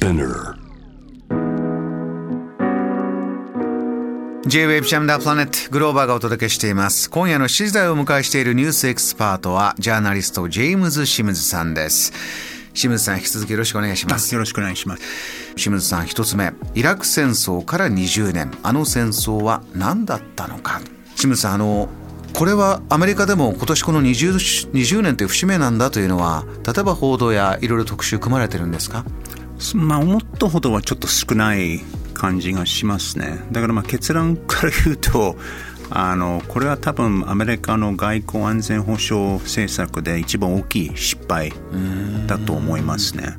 Spinner. J-Wave ジャムダープラネットグローバーがお届けしています。今夜の7時台をお迎えしているニュースエキスパートはジャーナリストジェームズ・シムズさんです。シムズさん引き続きよろしくお願いします。よろしくお願いします。シムズさん一つ目。イラク戦争から20年。あの戦争は何だったのか。シムズさんあのこれはアメリカでも今年この 20, 20年という節目なんだというのは例えば報道やいろいろ特集組まれてるんですか？まあ思ったほどはちょっと少ない感じがしますねだからまあ結論から言うと あのこれは多分アメリカの外交安全保障政策で一番大きい失敗だと思いますね。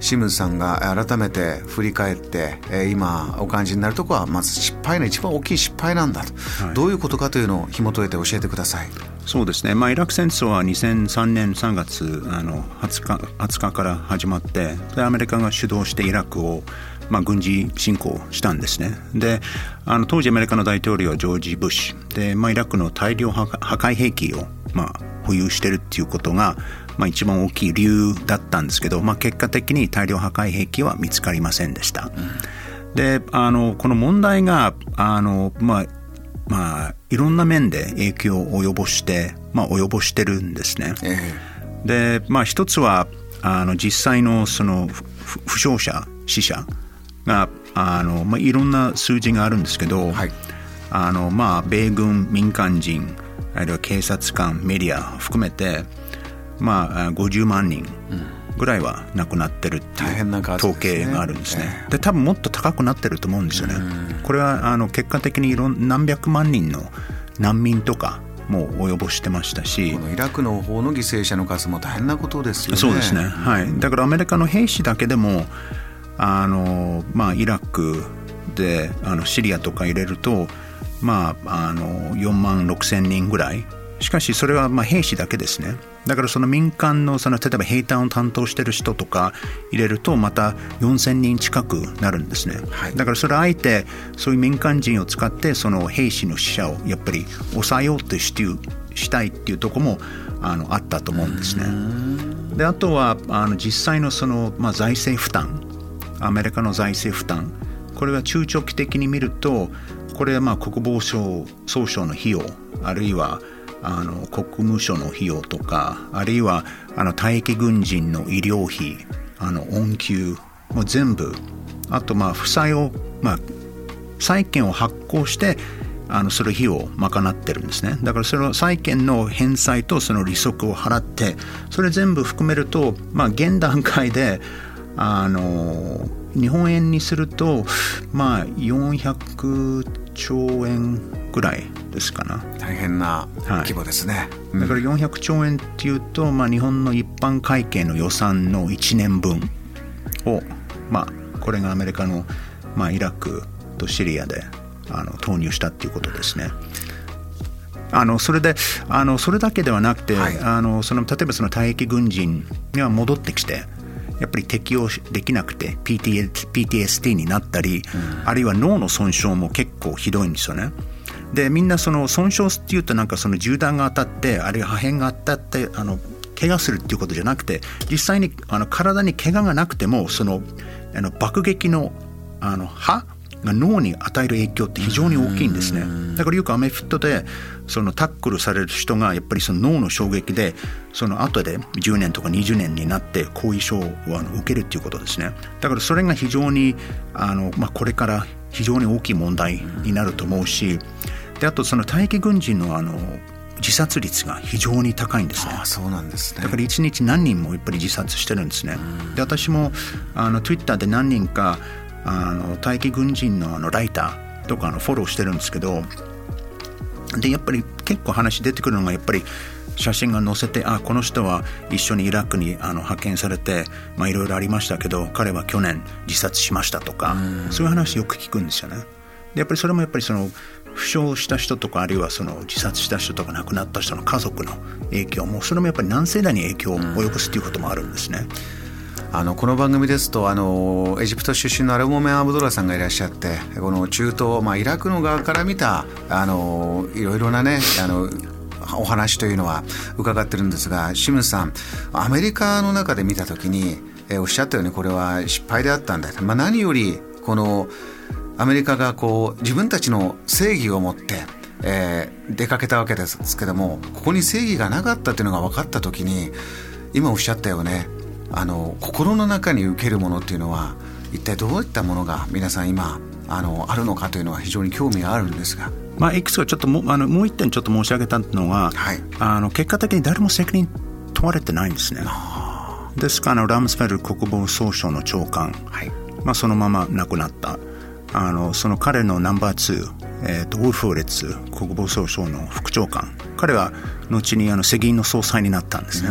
清水さんが改めて振り返って、えー、今お感じになるところはまず失敗の一番大きい失敗なんだと、はい、どういうことかというのを紐解いて教えてください。そうですね、まあ、イラク戦争は2003年3月あの 20, 日20日から始まってでアメリカが主導してイラクを、まあ、軍事侵攻したんですね。であの当時アメリカの大統領はジョージ・ブッシュ。で、まあ、イラクの大量破壊兵器を、まあ、保有してるっていうことがまあ、一番大きい理由だったんですけど、まあ、結果的に大量破壊兵器は見つかりませんでした。うん、であのこの問題があの、まあまあ、いろんな面で影響を及ぼして、まあ、及ぼしてるんですね。えー、で、まあ、一つはあの実際のその負傷者死者があの、まあ、いろんな数字があるんですけど、はい、あのまあ、米軍民間人あるいは警察官メディア含めてまあ、50万人ぐらいは亡くなってるっていう統計があるんですね。で多分もっと高くなってると思うんですよね。これはあの結果的にいろん何百万人の難民とかも及ぼしてましたし。このイラクの方の犠牲者の数も大変なことですよね。そうですね、はい、だからアメリカの兵士だけでもあの、まあ、イラクであのシリアとか入れると、まあ、あの4万6千人ぐらいしかしそれはまあ兵士だけですね。だからその民間のその例えば兵隊を担当している人とか入れるとまた4000人近くなるんですね、はい、だからそれあえてそういう民間人を使ってその兵士の死者をやっぱり抑えようとしてしたいっていうところもあのあったと思うんですね。であとはあの実際のその、まあ、財政負担。アメリカの財政負担。これは中長期的に見るとこれはまあ国防省総省の費用あるいはあの国務省の費用とかあるいはあの退役軍人の医療費あの恩給も全部あとまあ負債を、まあ、債券を発行してあのそれ費用を賄ってるんですね。だからその債券の返済とその利息を払ってそれ全部含めると、まあ、現段階であの日本円にするとまあ400兆円ぐらいですかな。大変な規模ですね、はいうん、だから400兆円っていうと、まあ、日本の一般会計の予算の1年分。を、まあ、これがアメリカの、まあ、イラクとシリアであの投入したっていうことですね。あのそれであのそれだけではなくて、はい、あのその例えばその退役軍人が戻ってきてやっぱり適応できなくて PTSD になったり、うん、あるいは脳の損傷も結構ひどいんですよね。でみんなその損傷っていうとなんかその銃弾が当たってあるいは破片が当たってあの怪我するっていうことじゃなくて実際にあの体に怪我がなくてもそのあの爆撃のあの刃が脳に与える影響って非常に大きいんですね。だからよくアメフトでそのタックルされる人がやっぱりその脳の衝撃でその後で10年とか20年になって後遺症を受けるっていうことですね。だからそれが非常にあの、まあ、これから非常に大きい問題になると思うしであとその退役軍人のあの自殺率が非常に高いんですね。あそうなんですね。だから一日何人もやっぱり自殺してるんですね。で私もあの Twitter で何人かあの待機軍人のあのライターとかのフォローしてるんですけどでやっぱり結構話出てくるのがやっぱり写真が載せてあこの人は一緒にイラクにあの派遣されていろいろありましたけど彼は去年自殺しましたとかそういう話よく聞くんですよね。でやっぱりそれもやっぱりその負傷した人とかあるいはその自殺した人とか亡くなった人の家族の影響もそれもやっぱり何世代に影響を及ぼすということもあるんですね。あのこの番組ですとあのエジプト出身のアルモメン・アブドラさんがいらっしゃってこの中東、まあ、イラクの側から見たあのいろいろなねあのお話というのは伺ってるんですが清水さんアメリカの中で見た時にえ、おっしゃったようにこれは失敗であったんだ、まあ、何よりこのアメリカがこう自分たちの正義を持って、えー、出かけたわけですけどもここに正義がなかったというのが分かった時に今おっしゃったよねあの心の中に受けるものっていうのは一体どういったものが皆さん今あのあるのかというのは非常に興味があるんですが。まあ、いくつかちょっともあのもう一点ちょっと申し上げたのは、はい、あの結果的に誰も責任問われてないんですね。ですからラムスフェル国防総省の長官、はいまあ、そのまま亡くなったあのその彼のナンバー2、えーと、ウルフーレッツ国防総省の副長官。彼は後にあの世銀の総裁になったんですね。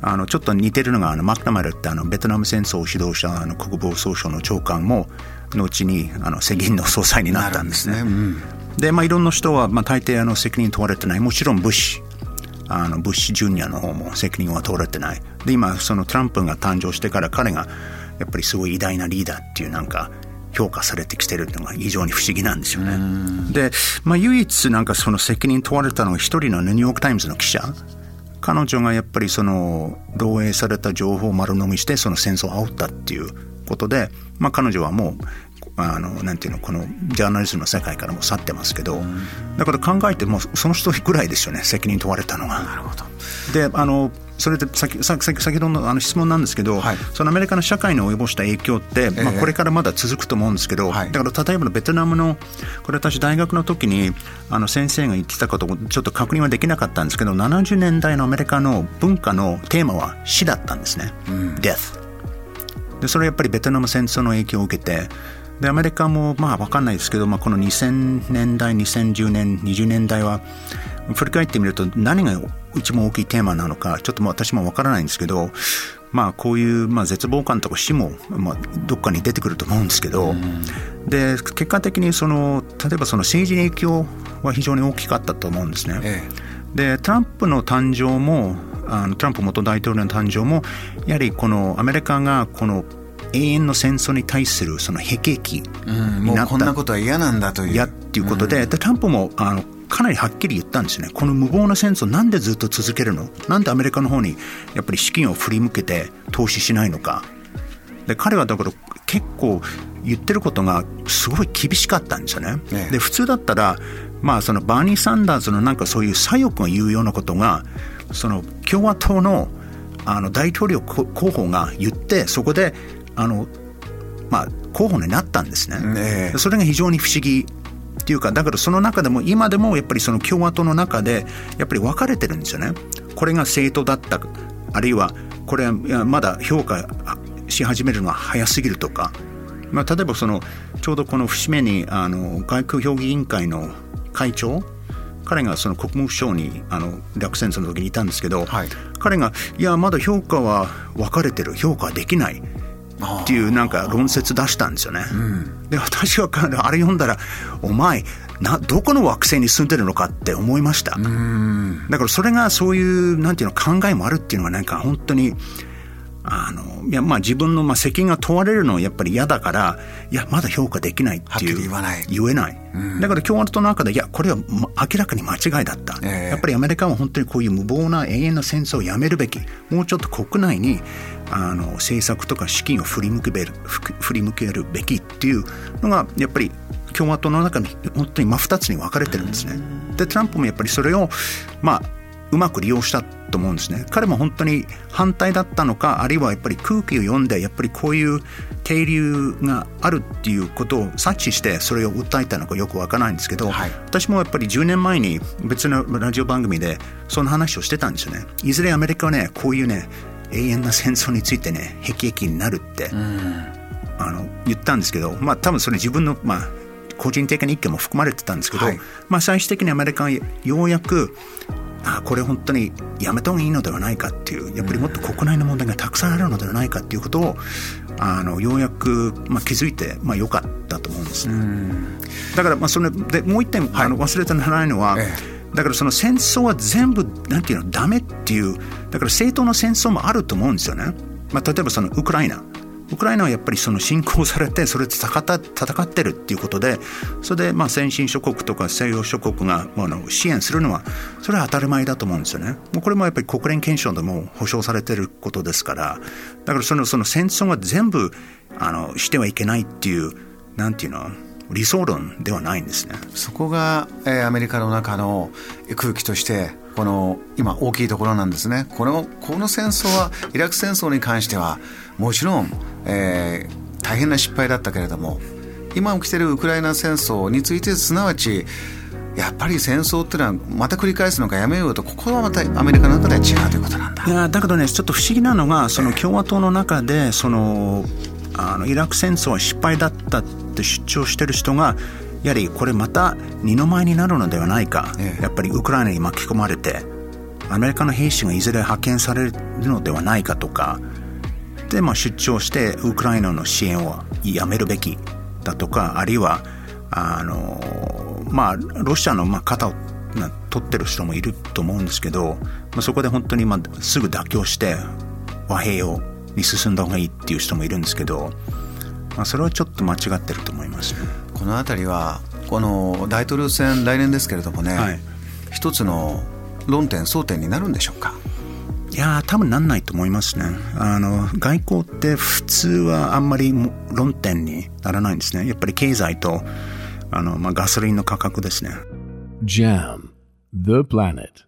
あのちょっと似てるのがあのマクナマルってあのベトナム戦争を指導したあの国防総省の長官も後にあの世銀の総裁になったんですね。で、ね。うん、でまあ、いろんな人は、まあ、大抵あの責任問われてない。もちろんブッシュ。あのブッシュジュニアの方も責任は問われてない。で今そのトランプが誕生してから彼がやっぱりすごい偉大なリーダーっていうなんか評価されてきてるのが非常に不思議なんですよね。で、まあ、唯一なんかその責任問われたのが一人のニューヨーク・タイムズの記者彼女がやっぱりその漏洩された情報を丸飲みしてその戦争を煽ったっていうことで、まあ、彼女はもうあのなんていうのこのジャーナリズムの世界からも去ってますけどだから考えてもその人ぐらいですよね責任問われたのが。なるほど。であのそれで先先先ほどのあの質問なんですけど、はい、そのアメリカの社会に及ぼした影響って、まあ、これからまだ続くと思うんですけど、だから例えばベトナムのこれ私大学の時にあの先生が言ってたことをちょっと確認はできなかったんですけど70年代のアメリカの文化のテーマは死だったんですね、うん、Death でそれやっぱりベトナム戦争の影響を受けてでアメリカもまあ分かんないですけど、まあ、この2000年代2010年20年代は振り返ってみると何が一番大きいテーマなのかちょっとも私も分からないんですけどまあこういう、まあ、絶望感とか死も、まあ、どっかに出てくると思うんですけど、で結果的にその例えばその政治に影響は非常に大きかったと思うんですね。ええ、でトランプの誕生もあのトランプ元大統領の誕生もやはりこのアメリカがこの永遠の戦争に対するその辟易になった、うん、もうこんなことは嫌なんだという。嫌っていうことで、うん、でトランプもあのかなりはっきり言ったんですね。この無謀な戦争なんでずっと続けるの？なんでアメリカの方にやっぱり資金を振り向けて投資しないのか。で彼はだから結構言ってることがすごい厳しかったんですよね。ねで普通だったらまあそのバーニー・サンダーズのなんかそういう左翼が言うようなことがその共和党のあの大統領候補が言ってそこであのまあ候補になったんですね。ねそれが非常に不思議っていうかだからその中でも今でもやっぱりその共和党の中でやっぱり分かれてるんですよね。これが正当だったあるいはこれはまだ評価し始めるのは早すぎるとか、まあ、例えばそのちょうどこの節目にあの外交評議委員会の会長彼がその国務省にあの落選の時にいたんですけど、はい、彼がいやまだ評価は分かれてる評価できないっていうなんか論説出したんですよね。で私はあれ読んだらお前などこの惑星に住んでるのかって思いました。だからそれがそういうなんていうの考えもあるっていうのはなんか本当にあのいやまあ自分のまあ責任が問われるのはやっぱり嫌だからいやまだ評価できないっていう言わない。言えない、うん、だから共和党の中でいやこれは明らかに間違いだった、えー、やっぱりアメリカは本当にこういう無謀な永遠の戦争をやめるべき。もうちょっと国内にあの政策とか資金を振り向ける振り向けるべきっていうのがやっぱり共和党の中に本当に真二つに分かれてるんですね。でトランプもやっぱりそれをまあうまく利用したと思うんですね。彼も本当に反対だったのかあるいはやっぱり空気を読んでやっぱりこういう停留があるっていうことを察知してそれを訴えたのかよくわからないんですけど、はい、私もやっぱり10年前に別のラジオ番組でその話をしてたんですよね。いずれアメリカはねこういうね永遠な戦争についてね辟易になるって、あの言ったんですけどまあ多分それ自分のまあ個人的な意見も含まれてたんですけど、はい、まあ最終的にアメリカはようやくあこれ本当にやめた方がいいのではないかっていうやっぱりもっと国内の問題がたくさんあるのではないかっていうことをあのようやく、まあ、気づいて、まあ、よかったと思うんですね。だからまあそれでもう一点、はい、あの忘れてならないのは、ええ、だからその戦争は全部なんていうのダメっていうだから正当な戦争もあると思うんですよね。まあ、例えばそのウクライナウクライナはやっぱりその侵攻されてそれで 戦ってるっていうことでそれでまあ先進諸国とか西洋諸国があの支援するのはそれは当たり前だと思うんですよね。これもやっぱり国連憲章でも保障されてることですからだからそのその戦争は全部あのしてはいけないっていうなんていうの理想論ではないんですねそこが、えー、アメリカの中の空気としてこの今大きいところなんですね。このこの戦争はイラク戦争に関してはもちろん、えー、大変な失敗だったけれども今起きているウクライナ戦争についてすなわちやっぱり戦争っていうのはまた繰り返すのかやめようとここはまたアメリカの中では違うということなんだ。いやだけどねちょっと不思議なのがその共和党の中でそのあのイラク戦争は失敗だったって主張してる人がやはりこれまた二の舞になるのではないか、ええ、やっぱりウクライナに巻き込まれてアメリカの兵士がいずれ派遣されるのではないかとか。で、まあ、出張してウクライナの支援をやめるべきだとか。あるいはあのまあロシアのまあ肩を取ってる人もいると思うんですけど、まあ、そこで本当にまあすぐ妥協して和平をに進んだ方がいいっていう人もいるんですけど、まあ、それはちょっと間違ってると思います、ね、この辺りはこの大統領選来年ですけれどもね、はい、一つの論点争点になるんでしょうか？いや多分なんないと思いますね。あの外交って普通はあんまり論点にならないんですね。やっぱり経済とあの、まあ、ガソリンの価格ですね。JAM The Planet